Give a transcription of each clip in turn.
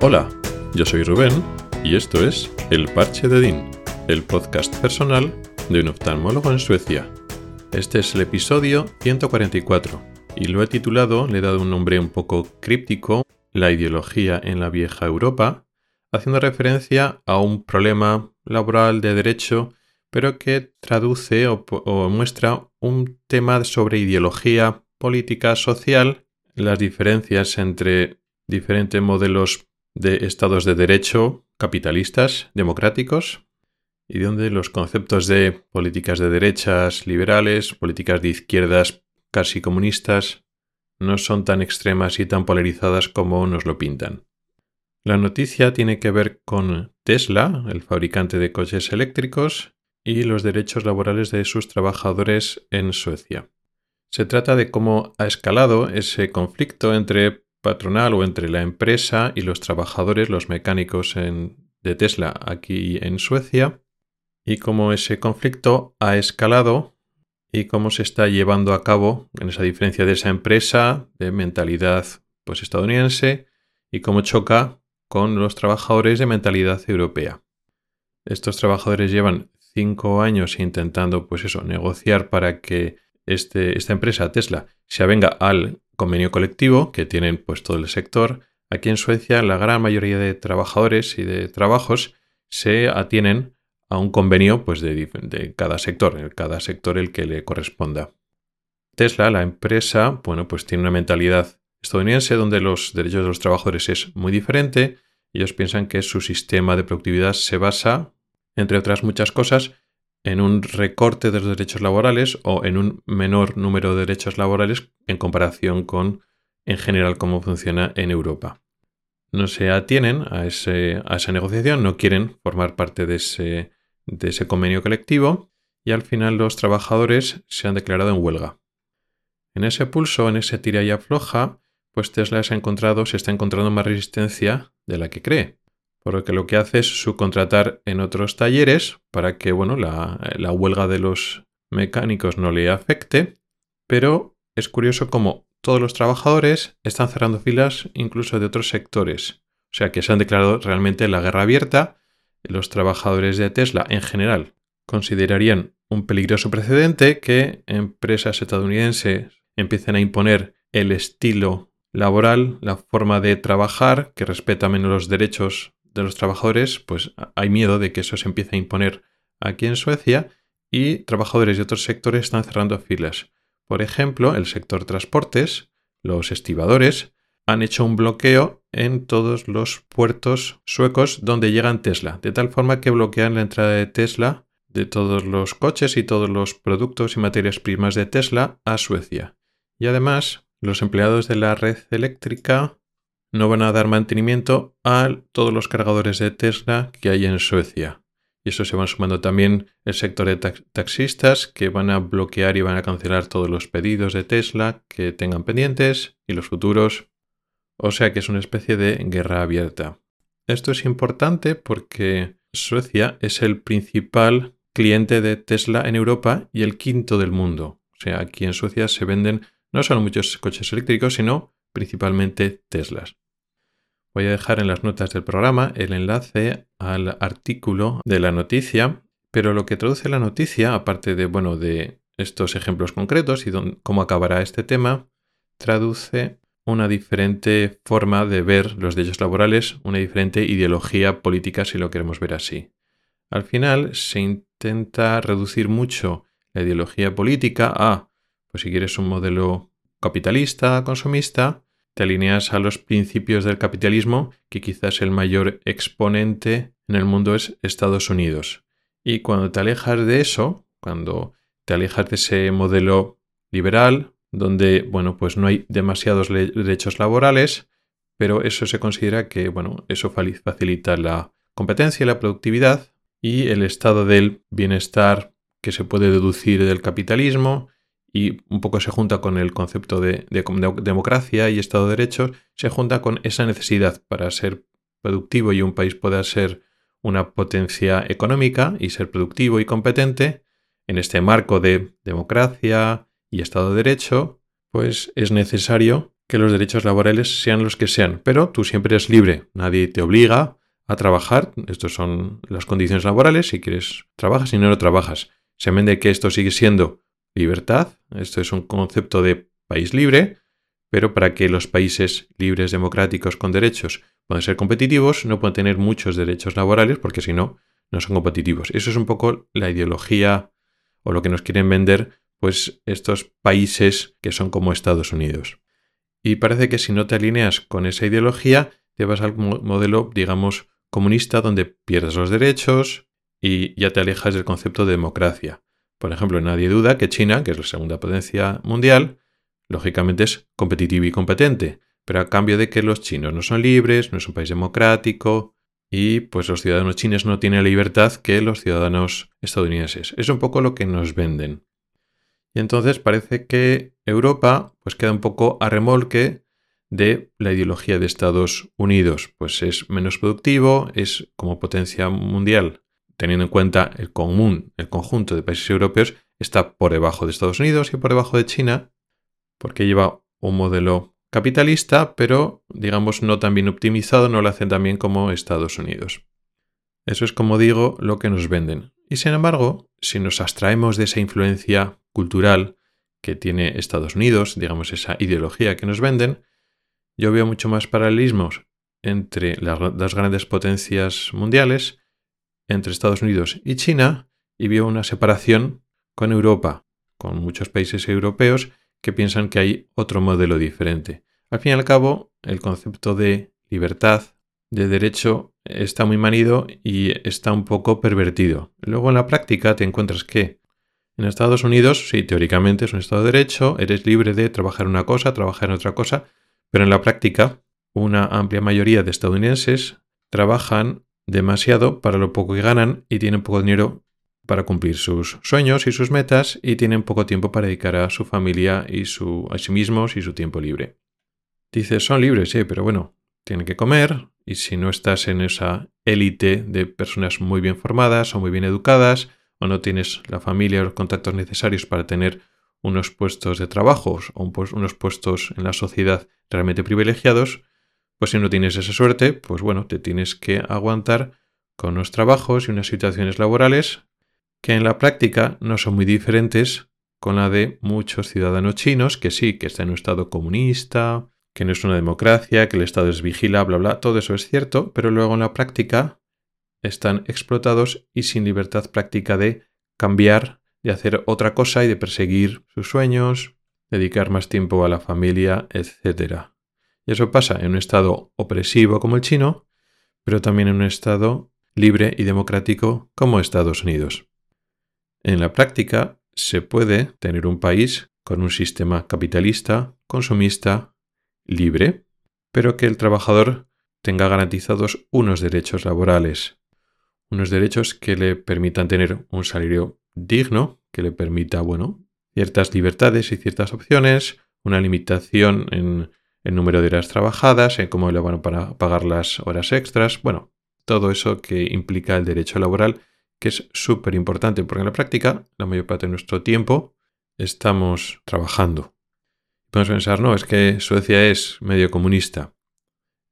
Hola, yo soy Rubén y esto es El Parche de Dean, el podcast personal de un oftalmólogo en Suecia. Este es el episodio 144 y lo he titulado, le he dado un nombre un poco críptico, La ideología en la vieja Europa, haciendo referencia a un problema laboral de derecho, pero que traduce o, o muestra un tema sobre ideología política social, las diferencias entre diferentes modelos de estados de derecho capitalistas, democráticos, y donde los conceptos de políticas de derechas liberales, políticas de izquierdas casi comunistas, no son tan extremas y tan polarizadas como nos lo pintan. La noticia tiene que ver con Tesla, el fabricante de coches eléctricos, y los derechos laborales de sus trabajadores en Suecia. Se trata de cómo ha escalado ese conflicto entre patronal o entre la empresa y los trabajadores, los mecánicos de Tesla aquí en Suecia, y cómo ese conflicto ha escalado y cómo se está llevando a cabo en esa diferencia de esa empresa de mentalidad pues estadounidense y cómo choca con los trabajadores de mentalidad europea. Estos trabajadores llevan cinco años intentando pues eso negociar para que este, esta empresa Tesla se avenga al convenio colectivo que tienen pues todo el sector. Aquí en Suecia la gran mayoría de trabajadores y de trabajos se atienen a un convenio pues de, cada sector, cada sector el que le corresponda. Tesla, la empresa, bueno, pues tiene una mentalidad estadounidense donde los derechos de los trabajadores es muy diferente. Ellos piensan que su sistema de productividad se basa, entre otras muchas cosas, en un recorte de los derechos laborales o en un menor número de derechos laborales en comparación con en general cómo funciona en Europa. No se atienen a, ese, a esa negociación, no quieren formar parte de ese, de ese convenio colectivo y al final los trabajadores se han declarado en huelga. En ese pulso, en ese tira y afloja, pues Tesla se ha encontrado, se está encontrando más resistencia de la que cree porque lo que hace es subcontratar en otros talleres para que bueno, la, huelga de los mecánicos no le afecte, pero es curioso como todos los trabajadores están cerrando filas incluso de otros sectores. O sea que se han declarado realmente la guerra abierta. Los trabajadores de Tesla en general considerarían un peligroso precedente que empresas estadounidenses empiecen a imponer el estilo laboral, la forma de trabajar que respeta menos los derechos de los trabajadores, pues hay miedo de que eso se empiece a imponer aquí en Suecia y trabajadores de otros sectores están cerrando filas. Por ejemplo, el sector transportes, los estibadores, han hecho un bloqueo en todos los puertos suecos donde llegan Tesla, de tal forma que bloquean la entrada de Tesla de todos los coches y todos los productos y materias primas de Tesla a Suecia. Y además, los empleados de la red eléctrica no van a dar mantenimiento a todos los cargadores de Tesla que hay en Suecia. Y eso se van sumando también el sector de taxistas que van a bloquear y van a cancelar todos los pedidos de Tesla que tengan pendientes y los futuros. O sea que es una especie de guerra abierta. Esto es importante porque Suecia es el principal cliente de Tesla en Europa y el quinto del mundo. O sea, aquí en Suecia se venden no solo muchos coches eléctricos, sino principalmente Teslas. Voy a dejar en las notas del programa el enlace al artículo de la noticia, pero lo que traduce la noticia, aparte de, bueno, de estos ejemplos concretos y cómo acabará este tema, traduce una diferente forma de ver los derechos laborales, una diferente ideología política si lo queremos ver así. Al final se intenta reducir mucho la ideología política a, pues si quieres un modelo capitalista, consumista, te alineas a los principios del capitalismo, que quizás el mayor exponente en el mundo es Estados Unidos. Y cuando te alejas de eso, cuando te alejas de ese modelo liberal, donde, bueno, pues no hay demasiados derechos laborales, pero eso se considera que, bueno, eso facilita la competencia y la productividad y el estado del bienestar que se puede deducir del capitalismo y un poco se junta con el concepto de, democracia y Estado de Derecho, se junta con esa necesidad para ser productivo y un país pueda ser una potencia económica y ser productivo y competente, en este marco de democracia y Estado de Derecho, pues es necesario que los derechos laborales sean los que sean, pero tú siempre eres libre, nadie te obliga a trabajar, estas son las condiciones laborales, si quieres trabajas, si no, no trabajas. Se vende que esto sigue siendo libertad, esto es un concepto de país libre, pero para que los países libres, democráticos, con derechos puedan ser competitivos, no pueden tener muchos derechos laborales porque si no, no son competitivos. Eso es un poco la ideología o lo que nos quieren vender pues estos países que son como Estados Unidos. Y parece que si no te alineas con esa ideología, te vas al modelo, digamos, comunista donde pierdes los derechos y ya te alejas del concepto de democracia. Por ejemplo, nadie duda que China, que es la segunda potencia mundial, lógicamente es competitiva y competente, pero a cambio de que los chinos no son libres, no es un país democrático y pues los ciudadanos chinos no tienen la libertad que los ciudadanos estadounidenses. Es un poco lo que nos venden. Y entonces parece que Europa pues queda un poco a remolque de la ideología de Estados Unidos, pues es menos productivo, es como potencia mundial, teniendo en cuenta el común, el conjunto de países europeos, está por debajo de Estados Unidos y por debajo de China, porque lleva un modelo capitalista, pero digamos no tan bien optimizado, no lo hacen tan bien como Estados Unidos. Eso es como digo lo que nos venden. Y sin embargo, si nos abstraemos de esa influencia cultural que tiene Estados Unidos, digamos esa ideología que nos venden, yo veo mucho más paralelismos entre las dos grandes potencias mundiales, entre Estados Unidos y China, y veo una separación con Europa, con muchos países europeos que piensan que hay otro modelo diferente. Al fin y al cabo, el concepto de libertad, de derecho, está muy manido y está un poco pervertido. Luego en la práctica te encuentras que en Estados Unidos, sí, teóricamente es un Estado de Derecho, eres libre de trabajar una cosa, trabajar en otra cosa, pero en la práctica una amplia mayoría de estadounidenses trabajan demasiado para lo poco que ganan y tienen poco dinero para cumplir sus sueños y sus metas y tienen poco tiempo para dedicar a su familia y su, a sí mismos y su tiempo libre. Dices, son libres, sí, pero bueno, tienen que comer y si no estás en esa élite de personas muy bien formadas o muy bien educadas o no tienes la familia o los contactos necesarios para tener unos puestos de trabajo o unos puestos en la sociedad realmente privilegiados, pues si no tienes esa suerte, pues bueno, te tienes que aguantar con unos trabajos y unas situaciones laborales que en la práctica no son muy diferentes con la de muchos ciudadanos chinos que sí, que está en un estado comunista, que no es una democracia, que el Estado es vigila, bla, bla, todo eso es cierto, pero luego en la práctica están explotados y sin libertad práctica de cambiar, de hacer otra cosa y de perseguir sus sueños, dedicar más tiempo a la familia, etc. Y eso pasa en un Estado opresivo como el chino, pero también en un Estado libre y democrático como Estados Unidos. En la práctica, se puede tener un país con un sistema capitalista, consumista, libre, pero que el trabajador tenga garantizados unos derechos laborales, unos derechos que le permitan tener un salario digno, que le permita, bueno, ciertas libertades y ciertas opciones, una limitación en el número de horas trabajadas, en cómo le van a pagar las horas extras, bueno, todo eso que implica el derecho laboral que es súper importante porque en la práctica la mayor parte de nuestro tiempo estamos trabajando. Podemos pensar, no, es que Suecia es medio comunista.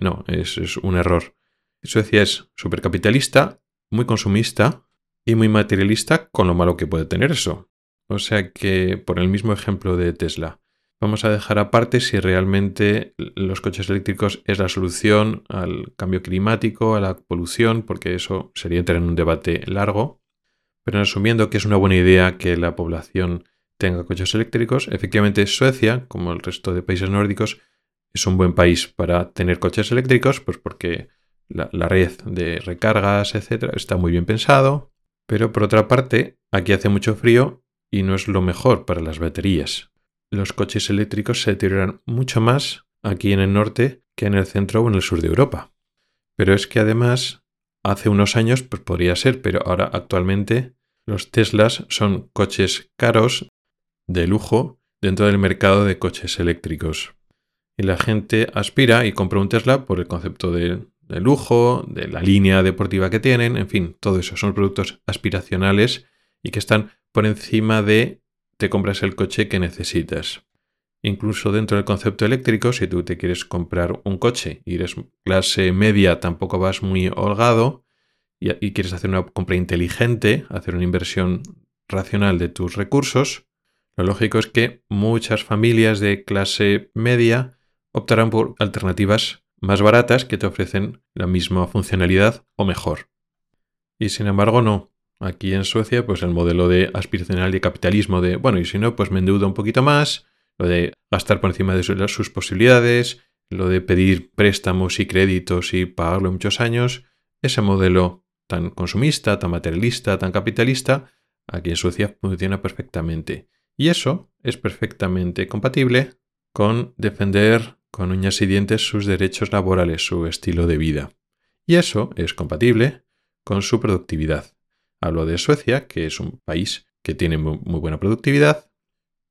No, es, es un error. Suecia es súper capitalista, muy consumista y muy materialista con lo malo que puede tener eso. O sea que, por el mismo ejemplo de Tesla, Vamos a dejar aparte si realmente los coches eléctricos es la solución al cambio climático, a la polución, porque eso sería entrar en un debate largo. Pero asumiendo que es una buena idea que la población tenga coches eléctricos, efectivamente Suecia, como el resto de países nórdicos, es un buen país para tener coches eléctricos, pues porque la, la red de recargas, etcétera, está muy bien pensado. Pero por otra parte, aquí hace mucho frío y no es lo mejor para las baterías los coches eléctricos se deterioran mucho más aquí en el norte que en el centro o en el sur de Europa. Pero es que además, hace unos años, pues podría ser, pero ahora actualmente los Teslas son coches caros, de lujo, dentro del mercado de coches eléctricos. Y la gente aspira y compra un Tesla por el concepto de, de lujo, de la línea deportiva que tienen, en fin, todo eso son productos aspiracionales y que están por encima de te compras el coche que necesitas. Incluso dentro del concepto eléctrico, si tú te quieres comprar un coche y eres clase media, tampoco vas muy holgado y, quieres hacer una compra inteligente, hacer una inversión racional de tus recursos, lo lógico es que muchas familias de clase media optarán por alternativas más baratas que te ofrecen la misma funcionalidad o mejor. Y sin embargo, no. Aquí en Suecia, pues el modelo de aspiracional de capitalismo de, bueno, y si no, pues me endeudo un poquito más, lo de gastar por encima de sus posibilidades, lo de pedir préstamos y créditos y pagarlo en muchos años, ese modelo tan consumista, tan materialista, tan capitalista, aquí en Suecia funciona perfectamente. Y eso es perfectamente compatible con defender con uñas y dientes sus derechos laborales, su estilo de vida. Y eso es compatible con su productividad. Hablo de Suecia, que es un país que tiene muy, buena productividad,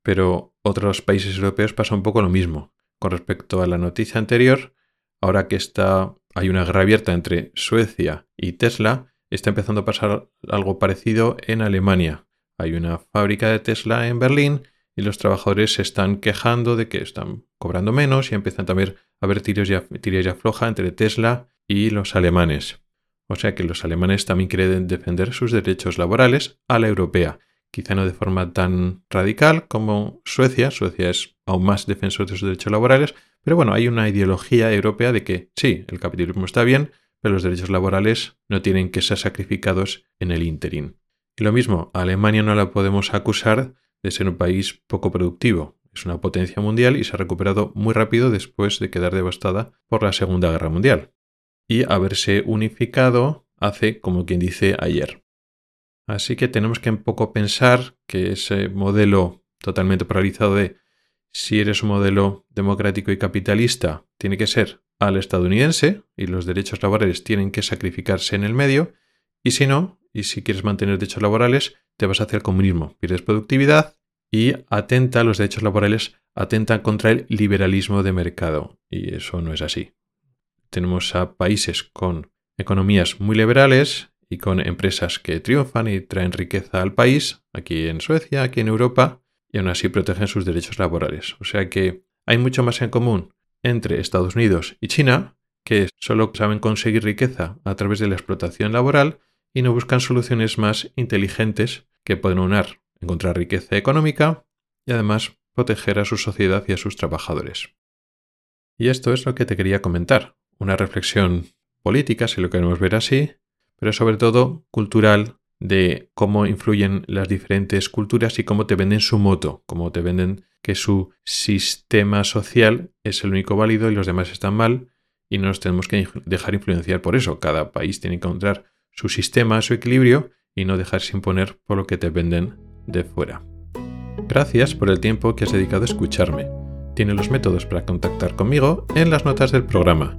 pero otros países europeos pasa un poco lo mismo. Con respecto a la noticia anterior, ahora que está, hay una guerra abierta entre Suecia y Tesla, está empezando a pasar algo parecido en Alemania. Hay una fábrica de Tesla en Berlín y los trabajadores se están quejando de que están cobrando menos y empiezan también a haber tiros y, tiros afloja entre Tesla y los alemanes. O sea que los alemanes también quieren defender sus derechos laborales a la europea. Quizá no de forma tan radical como Suecia. Suecia es aún más defensor de sus derechos laborales. Pero bueno, hay una ideología europea de que sí, el capitalismo está bien, pero los derechos laborales no tienen que ser sacrificados en el interín. Y lo mismo, Alemania no la podemos acusar de ser un país poco productivo. Es una potencia mundial y se ha recuperado muy rápido después de quedar devastada por la Segunda Guerra Mundial. Y haberse unificado hace, como quien dice, ayer. Así que tenemos que un poco pensar que ese modelo totalmente paralizado de si eres un modelo democrático y capitalista, tiene que ser al estadounidense y los derechos laborales tienen que sacrificarse en el medio, y si no, y si quieres mantener derechos laborales, te vas hacia el comunismo, pierdes productividad y atenta, los derechos laborales atentan contra el liberalismo de mercado, y eso no es así. Tenemos a países con economías muy liberales y con empresas que triunfan y traen riqueza al país, aquí en Suecia, aquí en Europa, y aún así protegen sus derechos laborales. O sea que hay mucho más en común entre Estados Unidos y China, que solo saben conseguir riqueza a través de la explotación laboral y no buscan soluciones más inteligentes que pueden unir, encontrar riqueza económica y además proteger a su sociedad y a sus trabajadores. Y esto es lo que te quería comentar, una reflexión política, si lo queremos ver así, pero sobre todo cultural de cómo influyen las diferentes culturas y cómo te venden su moto, cómo te venden que su sistema social es el único válido y los demás están mal y no nos tenemos que dejar influenciar por eso. Cada país tiene que encontrar su sistema, su equilibrio y no dejarse imponer por lo que te venden de fuera. Gracias por el tiempo que has dedicado a escucharme. Tiene los métodos para contactar conmigo en las notas del programa.